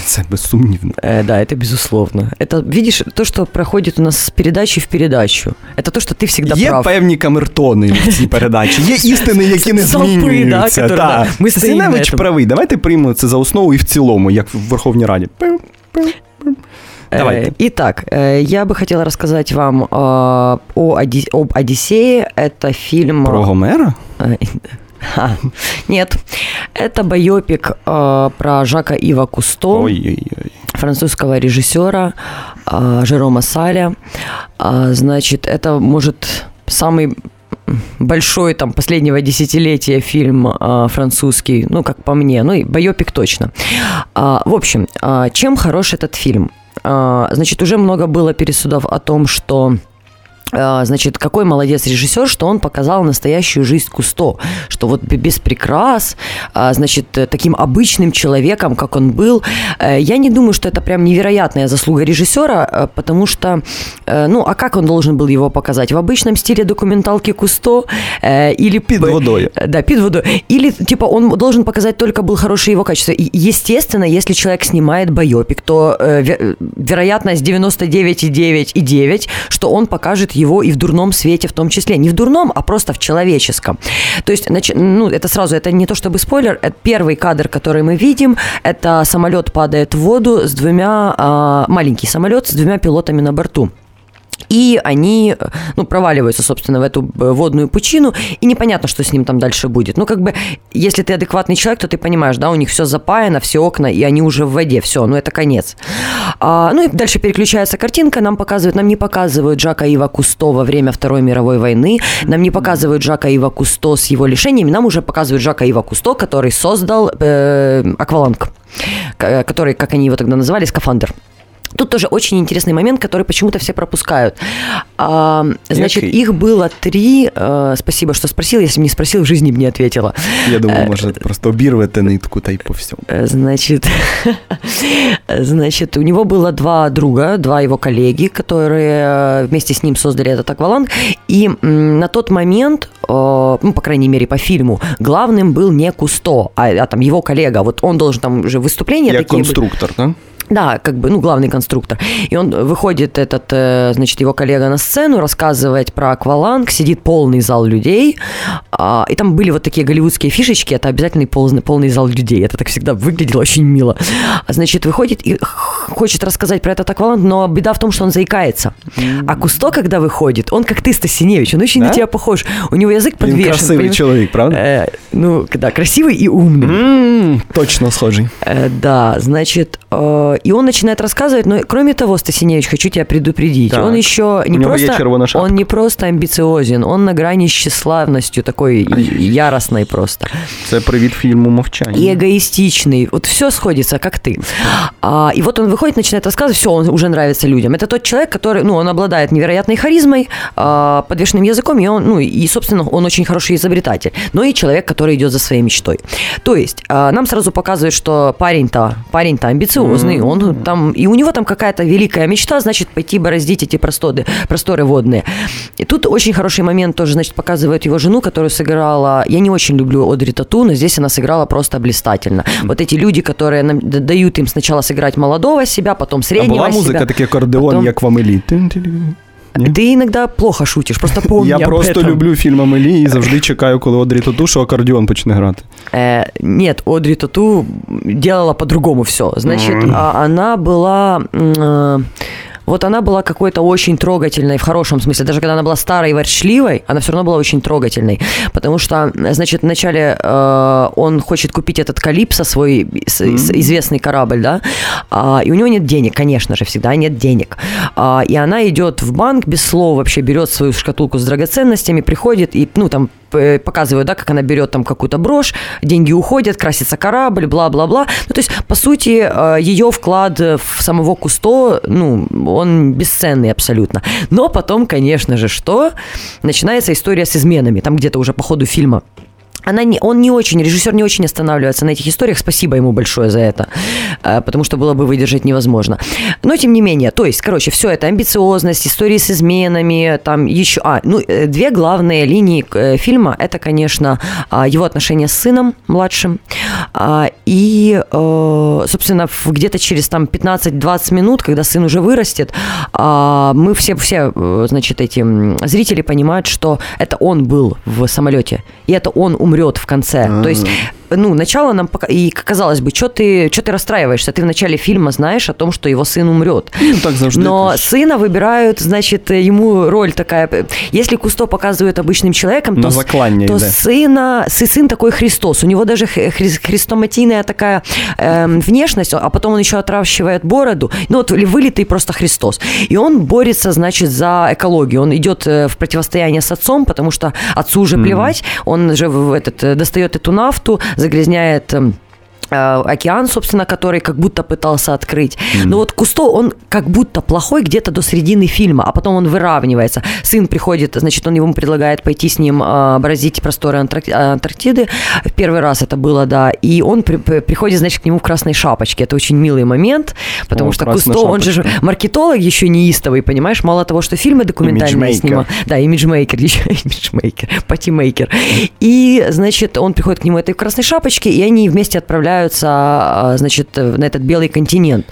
Це безсумнівно. Э, да, это безусловно. Это, видишь, то, что проходит у нас с передачи в передачу. Это то, что ты всегда Є прав. певні камертони в цій передачі, є істини, які не Стовпи, да, змінюються. которые, Та. да, ми стоїмо на Стасіневич цьому. правий. Давайте приймемо це за основу і в цілому, як в Верховній Раді. Пим, пим, пим. Давайте. Э, Итак, э, я бы хотела рассказать вам э, о Оди- об Одиссее. Это фильм... Про Гомера? Э, ха, Нет, это байопик э, про Жака Ива Кусто. Ой-ой-ой. французского режиссера а, Жерома Саля. А, Значит, это может самый большой там последнего десятилетия фильм а, французский, ну, как по мне, ну и байопик точно. А, в общем, а, чем хорош этот фильм? А, значит, уже много было пересудов о том, что Значит, какой молодец режиссер, что он показал настоящую жизнь Кусто, что вот без прикрас, а, значит, э, таким обычным человеком, как он был. Э, Я не думаю, что это прям невероятная заслуга режиссера, э, потому что, ну, а как он должен был его показать? В обычном стиле документалки Кусто или... Під п- водою. Э, Да, пид водой. Или, типа, он должен показать только был хорошие его качества. И, естественно, если человек снимает байопик, то э, ве- вероятность 99,9,9, что он покажет его и в дурном свете в том числе. Не в дурном, а просто в человеческом. То есть, ну, это сразу, это не то чтобы спойлер, это первый кадр, который мы видим, это самолет падает в воду с двумя, а, маленький самолет с двумя пилотами на борту. И они, э, ну, проваливаются, собственно, в эту э, водную пучину, и непонятно, что с ним там дальше будет. Ну, как бы, если ты адекватный человек, то ты понимаешь, да, у них все запаяно, все окна, и они уже в воде, все, ну, это конец. А, ну и дальше переключается картинка, нам показывают, нам не показывают Жака Ива Кусто во время Второй мировой войны, нам не показывают Жака Ива Кусто с его лишениями, нам уже показывают Жака Ива Кусто, который создал э, Акваланг, к- который, как они его тогда называли, скафандр. Тут тоже очень интересный момент, который почему-то все пропускают. А, значит, Який? их было три. э, спасибо, что спросил. Если бы не спросил, в жизни бы не ответила. Я думаю, може просто обірвете нитку та й по всьому. Э, Значит, значит, у него было два друга, два его коллеги, которые э, вместе с ним создали этот акваланг. И на тот момент, э, ну, по крайней мере, по фильму, главным был не Кусто, а, а там его коллега. Вот он должен там уже выступления Як такие конструктор, так? Да, как бы, ну, главный конструктор. И он выходит, этот, э, значит, его коллега на сцену, рассказывает про акваланг, сидит полный зал людей, а, и там были вот такие голливудские фишечки, это обязательный полный, полный зал людей, это так всегда выглядело очень мило. А, Значит, выходит и хочет рассказать про этот акваланг, но беда в том, что он заикается. А Кусто, когда выходит, он как ты, Стасиневич, он очень Да? на тебя похож. У него язык подвешен. красивий понимаешь? чоловік, правда? Э, ну, да, красивый и умный. М, Точно схожий. Э, Да, значит, э, и он начинает рассказывать, но кроме того, Стасиневич, хочу тебя предупредить, Так. он еще У не просто, он не просто амбициозен, он на грани с тщеславностью такой яростной просто. Це привіт фільму Мовчання. И эгоистичный. Вот все сходится, как ты. А, и вот он выходит, начинает рассказывать, все, он уже нравится людям. Это тот человек, который, ну, он обладает невероятной харизмой, а, подвешенным языком, и он, ну, и, собственно, он очень хороший изобретатель, но и человек, который идет за своей мечтой. То есть а, нам сразу показывают, что парень-то, парень-то амбициозный, он там, и у него там какая-то великая мечта, значит, пойти бороздить эти просторы, просторы водные. И тут очень хороший момент тоже, значит, показывают его жену, которую сыграла, я не очень люблю Одри Тату, но здесь она сыграла просто блистательно. Вот эти люди, которые нам д- дают им сначала сыграть молодого себя, потом А среднего була музика, себя. такий акордеон, потом- як в Амелі. Тин-тин-тин. Ні? Ты иногда плохо шутишь, просто помни Я об просто этом. люблю фільм Амелі і завжди чекаю, коли Одрі Тату, що акордеон почне грати. Э, нет, Одри Тату делала по-другому все. Значит, а, она была... м, э, вот она была какой-то очень трогательной в хорошем смысле. Даже когда она была старой и ворчливой, она все равно была очень трогательной. Потому что, значит, вначале э, он хочет купить этот Калипсо, свой с- известный корабль, да, а, и у него нет денег, конечно же, всегда нет денег. А, и она идет в банк без слов, вообще берет свою шкатулку с драгоценностями, приходит и, ну, там, показывают, да, как она берет там какую-то брошь, деньги уходят, красится корабль, бла-бла-бла. Ну, то есть, по сути, э, ее вклад в самого Кусто, ну, он бесценный абсолютно. Но потом, конечно же, что? Начинается история с изменами, там где-то уже по ходу фильма. Она не, он не очень, режиссер не очень останавливается на этих историях. Спасибо ему большое за это, э, потому что было бы выдержать невозможно. Но тем не менее, то есть, короче, все это амбициозность, истории с изменами, там еще, а, ну, э, две главные линии э, фильма это, конечно, а, его отношения с сыном младшим а, и, собственно, где-то через там 15-20 минут, когда сын уже вырастет, а, мы все, все, значит, эти зрители понимают, что это он был в самолете, и это он умрет в конце. То есть, ну, начало нам пока... И казалось бы, что ты, что ты расстраиваешься? Ты в начале фильма знаешь о том, что его сын умрет. Ну, так завжди. Но ж. сына выбирают, значит, ему роль такая. Если Кусто показывают обычным человеком, На то, заклання то йде. сына, сы- сын такой Христос. У него даже хри- хрестоматийная такая эм, внешность, а потом он еще отращивает бороду. Ну вот вылитый просто Христос. И он борется, значит, за экологию. Он идет э, в противостояние с отцом, потому что отцу уже плевать. Он же в- в этот, э, достает эту нафту, загрязняет океан, собственно, который как будто пытался открыть. Но вот Кусто, он как будто плохой где-то до середины фильма, а потом он выравнивается. Сын приходит, значит, он ему предлагает пойти с ним э, просторы Антарк- Антарктиды. В первый раз это было, да. И он при- при- приходит, значит, к нему в красной шапочке. Это очень милый момент, потому О, что Кусто, он же шапочка. маркетолог еще неистовый, понимаешь? Мало того, что фильмы документальные снимал, да, имиджмейкер, еще имиджмейкер, патимейкер. И, значит, он приходит к нему этой красной шапочке, и они вместе отправляются, а, значит, на этот белый континент.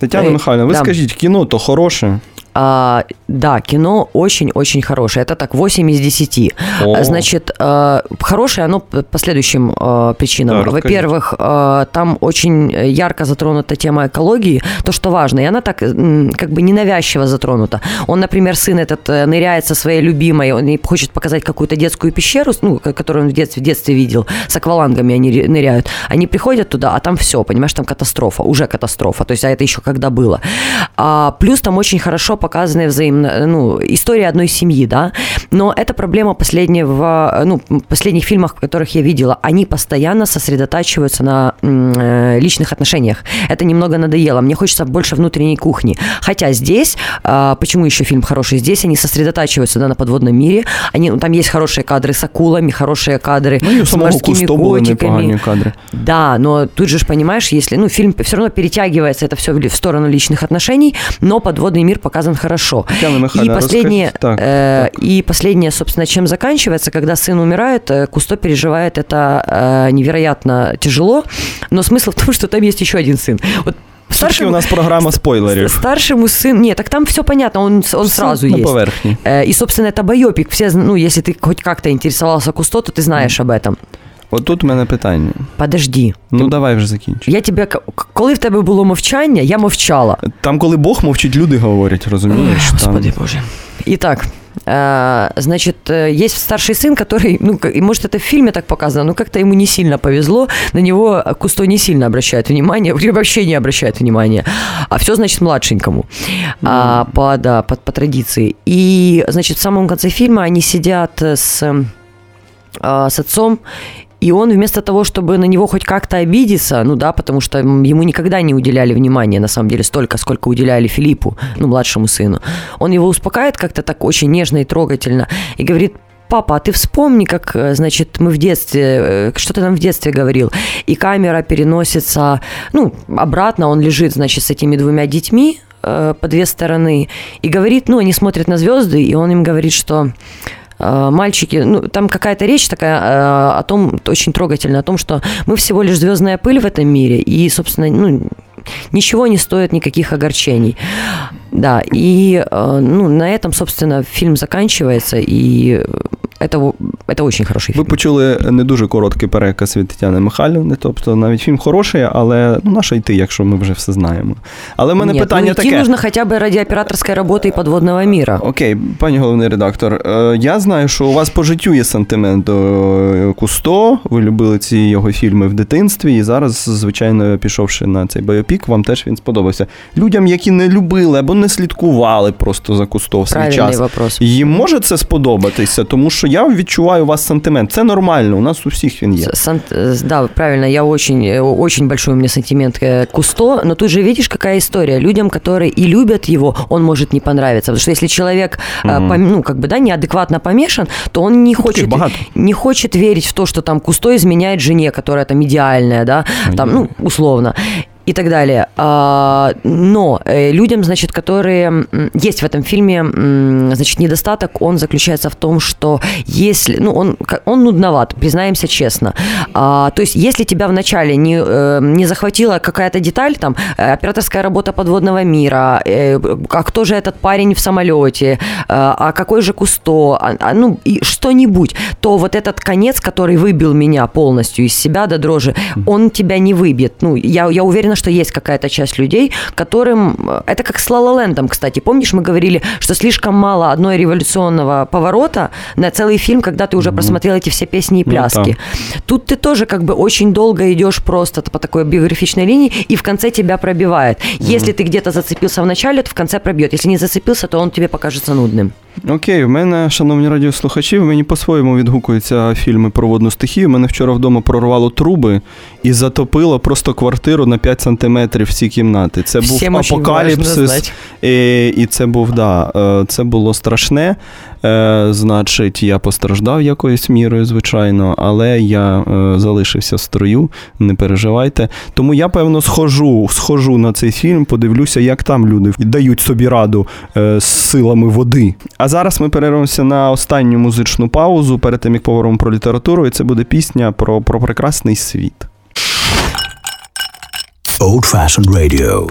Татьяна Михайловна, вы да. скажите, кино-то хороше. А, да, кино очень-очень хорошее. Это так 8 из 10. О. Значит, э, хорошее оно по следующим э, причинам. Да. Во-первых, э, там очень ярко затронута тема экологии, то, что важно. И она так как бы ненавязчиво затронута. Он, например, сын этот э, ныряет со своей любимой, он хочет показать какую-то детскую пещеру, ну, которую он в детстве, в детстве видел, с аквалангами они ныряют. Они приходят туда, а там все, понимаешь, там катастрофа, уже катастрофа. То есть, а это еще когда было. А, плюс там очень хорошо показаны взаимно, ну, история одной семьи, да. Но эта проблема последнего, ну, последних фильмах, в которых я видела, они постоянно сосредотачиваются на э, личных отношениях. Это немного надоело. Мне хочется больше внутренней кухни. Хотя здесь, а, почему еще фильм хороший? Здесь они сосредотачиваются да, на подводном мире. Они, ну, там есть хорошие кадры с акулами, хорошие кадры Ну с морскими котиками. кадри. Да, но тут же понимаешь, если, ну, фильм все равно перетягивается это все в сторону личных отношений, но подводный мир показан хорошо. Татьяна И Михайлівна, последнее, розкажіть. Так, э, так. и последнее, собственно, чем заканчивается, когда сын умирает, э, Кусто переживает это э, невероятно тяжело, но смысл в том, что там есть еще один сын. Вот Все-таки у нас програма спойлерів. Старшему сыну... Нет, так там все понятно, он, он сразу на есть. поверхні. Э, И, собственно, это байопик. Все, зн- ну, если ты хоть как-то интересовался Кусто, то ты знаешь об этом. От тут в мене питання. Подожди. Ну давай вже закінчуй. Я тебе, к- коли в тебе було мовчання, я мовчала. Там, коли Бог мовчить, люди говорять, розумієш? Там... Господи боже. Итак, э, значит, э, есть старший сын, который, ну, как- и может это в фильме так показано, но как-то ему не сильно повезло, на него Кусто не сильно обращает внимание, или вообще не обращает внимания, а все, значит, младшенькому, а, по, да, по, по традиции. И, значит, в самом конце фильма они сидят с, э, с отцом, и он вместо того, чтобы на него хоть как-то обидеться, ну да, потому что ему никогда не уделяли внимания, на самом деле, столько, сколько уделяли Филиппу, ну, младшему сыну, он его успокаивает как-то так очень нежно и трогательно и говорит, папа, а ты вспомни, как, э, значит, мы в детстве, э, что ты нам в детстве говорил, и камера переносится, ну, обратно, он лежит, значит, с этими двумя детьми э, по две стороны, и говорит, ну, они смотрят на звезды, и он им говорит, что мальчики, ну, там какая-то речь такая э, о том, очень трогательная, о том, что мы всего лишь звездная пыль в этом мире, и, собственно, ну, ничего не стоит никаких огорчений. Да, и, э, ну, на этом, собственно, фильм заканчивается, и это, в- это очень хороший Ви фильм. почули не дуже короткий переказ від Тетяни Михайлівни, тобто навіть фільм хороший, але ну наша йти, якщо ми вже все знаємо. Але в мене Нет, питання ну, идти таке. нужно хотя бы ради операторской работы и подводного мира. Окей, пані головний редактор. е, Я знаю, що у вас по життю є сантимент до е, Кусто. Ви любили ці його фільми в дитинстві, і зараз, звичайно, пішовши на цей байопік, вам теж він сподобався. Людям, які не любили або не слідкували просто за Кусто в свій Правильный час. вопрос. Їм може це сподобатися, тому що я відчуваю у вас сантимент. Це нормально, у нас у всіх він є. Сан- э, Да, правильно, я очень, э, очень большой у меня сантимент к Кусто, но тут же видишь, какая история. Людям, которые и любят его, он может не понравиться. Потому что если человек, э, Мгм. пом- ну, как бы, да, неадекватно помешан, то он не хочет, багато. не хочет верить в то, что там Кусто изменяет жене, которая там идеальная, да, там, ну, условно. И так далее. А, Но э, людям, значит, которые есть в этом фильме, значит, недостаток, он заключается в том, что если, ну, он, он нудноват, признаемся честно. А, То есть, если тебя вначале не, э, не захватила какая-то деталь, там, э, операторская работа подводного мира, а кто же этот парень в самолете, а какой же Кусто, а- а, ну, и что-нибудь, то вот этот конец, который выбил меня полностью из себя до дрожи, он тебя не выбьет. Ну, я, я уверена, что есть какая-то часть людей, которым... э, Это как с Лалалендом, кстати. Помнишь, мы говорили, что слишком мало одной революционного поворота на целый фильм, когда ты уже просмотрел эти все песни и Ну, пляски. Тут ты тоже как бы очень долго идешь просто по такой биографичной линии, и в конце тебя пробивает. Если ты где-то зацепился в начале, то в конце пробьет. Если не зацепился, то он тебе покажется нудным. Окей, в мене, шановні радіослухачі, в мені по-своєму відгукуються фільми про водну стихію. Мене вчора вдома прорвало труби і затопило просто квартиру на 5 сантиметрів всі кімнати. Це був Всім апокаліпсис. І, і це був, да, е, це було страшне. Е, Значить, я постраждав якоюсь мірою, звичайно, але я е, залишився в строю, не переживайте. Тому я, певно, схожу, схожу на цей фільм, подивлюся, як там люди дають собі раду е, з силами води. А зараз ми перервемося на останню музичну паузу перед тим, як поговоримо про літературу, і це буде пісня про, про прекрасний світ. Old fashioned radio.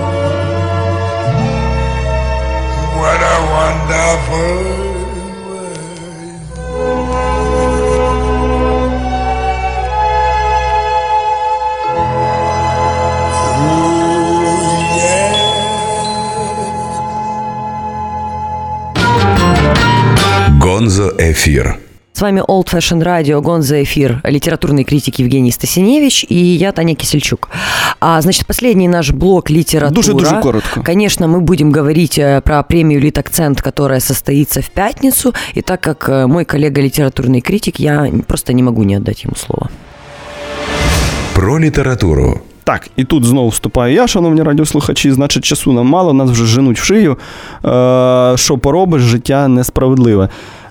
Гонзо Ефір. С вами Old Fashion Radio, Гонза Эфир, литературный критик Евгений Стасиневич и я, Таня Кисельчук. А, значит, последний наш блок литература. Дуже-дуже коротко. Конечно, мы будем говорить э, про премию «Литакцент», которая состоится в пятницу. И так как э, мой коллега литературный критик, я просто не могу не отдать ему слово. Про літературу Так, і тут знову вступаю я, шановні радіослухачі. Значить, часу нам мало, нас вже женуть в шию. Е, що поробиш, життя несправедливе.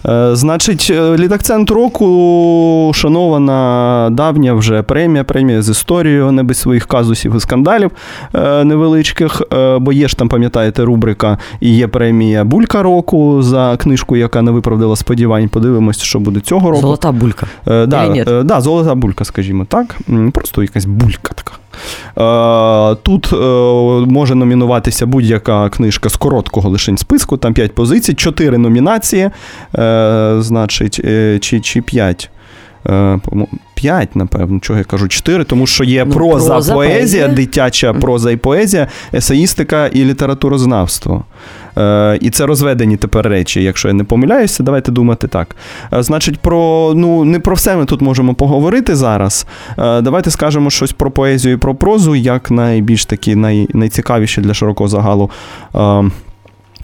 Е, значить, е, літакцент року, шанована давня вже премія, премія з історією, не без своїх казусів і скандалів е, невеличких. Бо є ж там, пам'ятаєте, рубрика і є премія Булька року за книжку, яка не виправдала сподівань. Подивимось, що буде цього року. Золота булька. Да, да, золота булька, скажімо так. Просто якась булька така. Е, Тут е, може номінуватися будь-яка книжка з короткого лишень списку, там 5 позицій, 4 номінації, е, значить, чи, чи 5. 5, напевно, чого я кажу, 4, тому що є Ну, проза, проза, поезія, поезія. дитяча проза і поезія, есеїстика і літературознавство. Е, і це розведені тепер речі. Якщо я не помиляюся, давайте думати так. Е, значить, про ну не про все ми тут можемо поговорити зараз. Е, давайте скажемо щось про поезію і про прозу, як найбільш такі най, найцікавіші для широкого загалу. Е,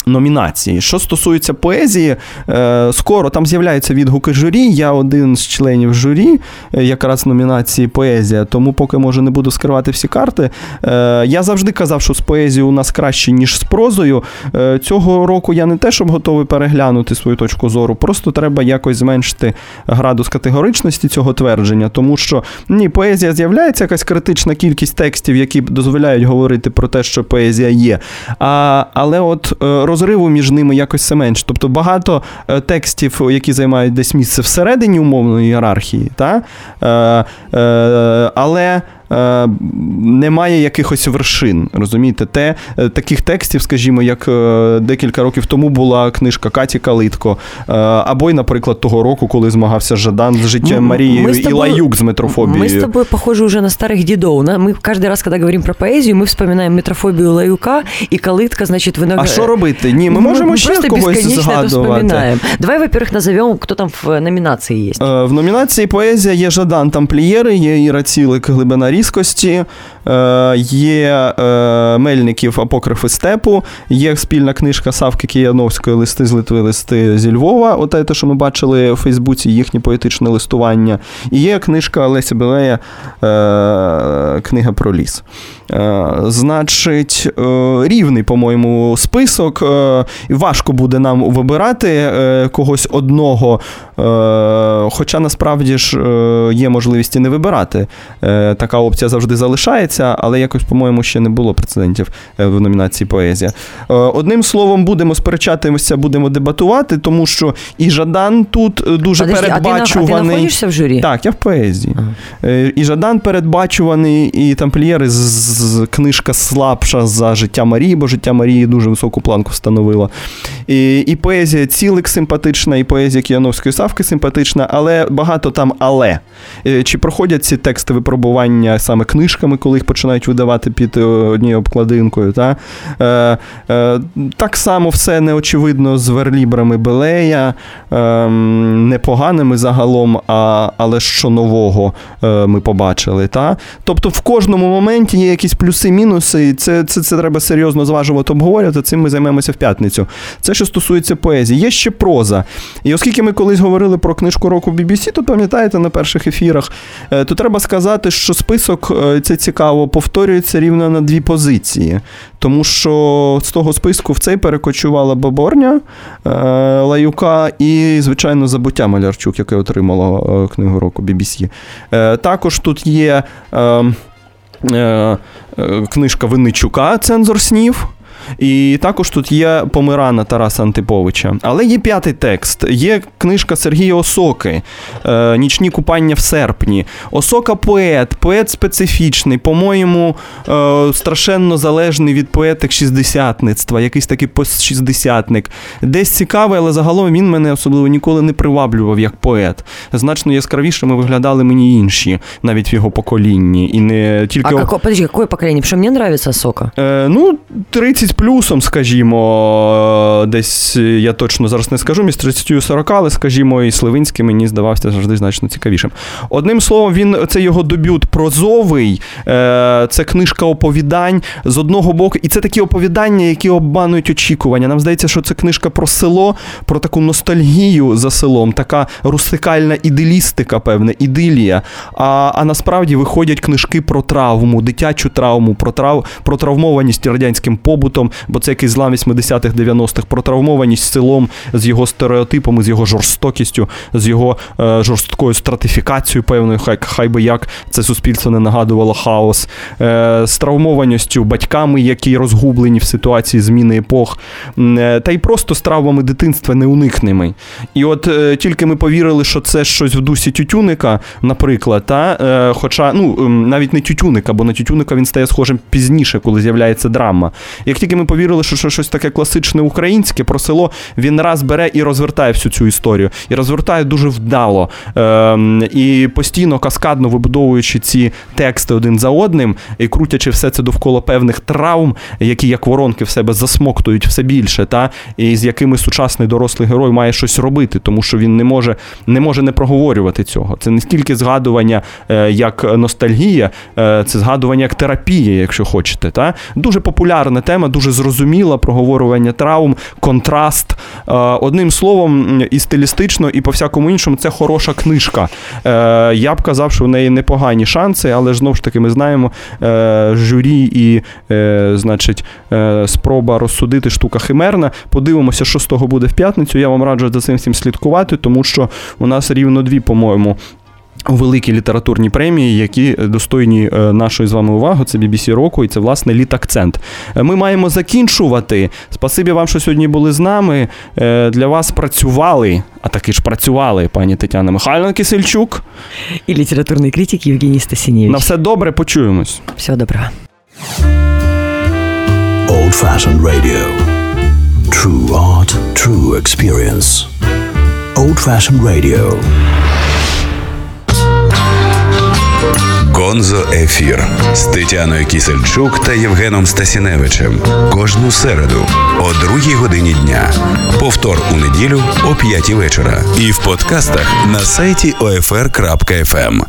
Номінації. Що стосується поезії, е, скоро там з'являються відгуки журі. Я один з членів журі, е, якраз номінації поезія, тому поки може не буду скривати всі карти. Е, Я завжди казав, що з поезією у нас краще, ніж з прозою. Цього року я не те, щоб готовий переглянути свою точку зору, просто треба якось зменшити градус категоричності цього твердження, тому що ні, поезія з'являється якась критична кількість текстів, які дозволяють говорити про те, що поезія є. А, але от е, розриву між ними якось все менше. Тобто багато е, текстів, які займають десь місце всередині умовної ієрархії, та? Е, е, але. е, Немає якихось вершин, розумієте? Те, е, таких текстів, скажімо, як е, декілька років тому була книжка Каті Калитко, е, або й, наприклад, того року, коли змагався Жадан з життям М- Марією мы с і тобой- Лаюк з метрофобією. Мы с тобой похожи уже на старых дедов. На- Мы каждый раз, когда говорим про поэзию, мы вспоминаем метрофобию Лаюка и Калитка, значит, виноград. А що робити? Ні, ми можемо ще просто когось бесконечно это згадувати. вспоминаем. Давай, во-первых, назовем, кто там в номинации есть. Е, В номінації поезія є Жадан Тамплієри, є Іра Цілик Глибина різкості, є е, Мельників Апокрифи степу, є спільна книжка Савки Кияновської Листи з Литви, листи зі Львова. Оте, те, що ми бачили у Фейсбуці, їхнє поетичне листування. І є книжка Олеся Белея Книга про ліс. Значить, рівний, по-моєму, список. Важко буде нам вибирати когось одного. Хоча насправді ж є можливість і не вибирати. Така опція завжди залишається, але якось, по-моєму, ще не було прецедентів в номінації поезія. Одним словом, будемо сперечатися, будемо дебатувати, тому що і Жадан тут дуже Подожди, передбачуваний. А ти, знаходишся в журі? Так, я в поезії. Ага. І Жадан передбачуваний, і тамплієри з, з книжка слабша за життя Марії, бо життя Марії дуже високу планку встановила. І і поезія цілик симпатична, і поезія Кіяновської Савки симпатична, але багато там але. Чи проходять ці тексти випробування саме книжками, коли їх починають видавати під однією обкладинкою? Та? Е, е, Так само все неочевидно з верлібрами Белея, е, непоганими загалом, а, але що нового е, ми побачили. Та? Тобто в кожному моменті є якісь плюси-мінуси, і це, це, це треба серйозно зважувати обговорювати. Цим ми займемося в п'ятницю. Це що стосується поезії. Є ще проза. І оскільки ми колись говорили про книжку року BBC, то пам'ятаєте на перших ефірах, е, то треба сказати, що список е, це цікаво повторюється рівно на дві позиції. Тому що з того списку в цей перекочувала Боборня е, Лаюка і, звичайно, Забуття Малярчук, яке отримало книгу року BBC. Також тут є книжка Винничука Цензор снів. І також тут є Помирана Тараса Антиповича. Але є п'ятий текст. Є книжка Сергія Осоки е, Нічні купання в серпні. Осока поет, поет специфічний, по-моєму, е, страшенно залежний від поетик шістдесятництва, якийсь такий постшістдесятник. Десь цікавий, але загалом він мене особливо ніколи не приваблював як поет. Значно яскравішими виглядали мені інші, навіть в його поколінні. І не тільки... А како, подожди, яке покоління? Що мені подобається Осока? Е, ну, 30 плюсом, скажімо, десь я точно зараз не скажу, між 30 і 40, але, скажімо, і Сливинський мені здавався завжди значно цікавішим. Одним словом, він це його дебют прозовий, е, це книжка оповідань з одного боку, і це такі оповідання, які обманують очікування. Нам здається, що це книжка про село, про таку ностальгію за селом, така рустикальна іделістика, певне, ідилія. А а насправді виходять книжки про травму, дитячу травму, про трав, про травмованість радянським побутом селом, бо це якийсь злам 80-х, 90-х, протравмованість селом з його стереотипами, з його жорстокістю, з його е, жорсткою стратифікацією, певною, хай хай би як це суспільство не нагадувало хаос, е, з травмованістю батьками, які розгублені в ситуації зміни епох, е, та й просто з травмами дитинства неуникними. І от е, тільки ми повірили, що це щось в дусі Тютюника, наприклад, та, е, хоча ну, навіть не Тютюника, бо на Тютюника він стає схожим пізніше, коли з'являється драма. Як тільки ми повірили, що щось таке класичне українське про село, він раз бере і розвертає всю цю історію. І розвертає дуже вдало. Ем, І постійно каскадно вибудовуючи ці тексти один за одним, і крутячи все це довкола певних травм, які як воронки в себе засмоктують все більше, та і з якими сучасний дорослий герой має щось робити, тому що він не може не може не проговорювати цього. Це не стільки згадування е, як ностальгія, е, це згадування як терапія, якщо хочете. Та? Дуже популярна тема дуже зрозуміла проговорювання травм, контраст. Е, одним словом, і стилістично, і по всякому іншому, це хороша книжка. Е, я б казав, що в неї непогані шанси, але знову ж таки ми знаємо е, журі і, значить, спроба розсудити штука химерна. Подивимося, що з того буде в п'ятницю. Я вам раджу за цим всім слідкувати, тому що у нас рівно дві, по-моєму великі літературні премії, які достойні е, нашої з вами уваги. Це BBC року, і це власне літакцент. Е, ми маємо закінчувати. Спасибі вам, що сьогодні були з нами. Е, для вас працювали, а таки ж працювали пані Тетяна Михайловна Кисельчук і літературний критик Євгеній Стасінєвич. На все добре, почуємось. Всього доброго. Old Fashioned Radio. True art, true experience. Old Fashioned Radio. Гонзо Ефір з Тетяною Кісельчук та Євгеном Стасіневичем кожну середу о другій годині дня. Повтор у неділю о п'ятій вечора. І в подкастах на сайті OFR.FM.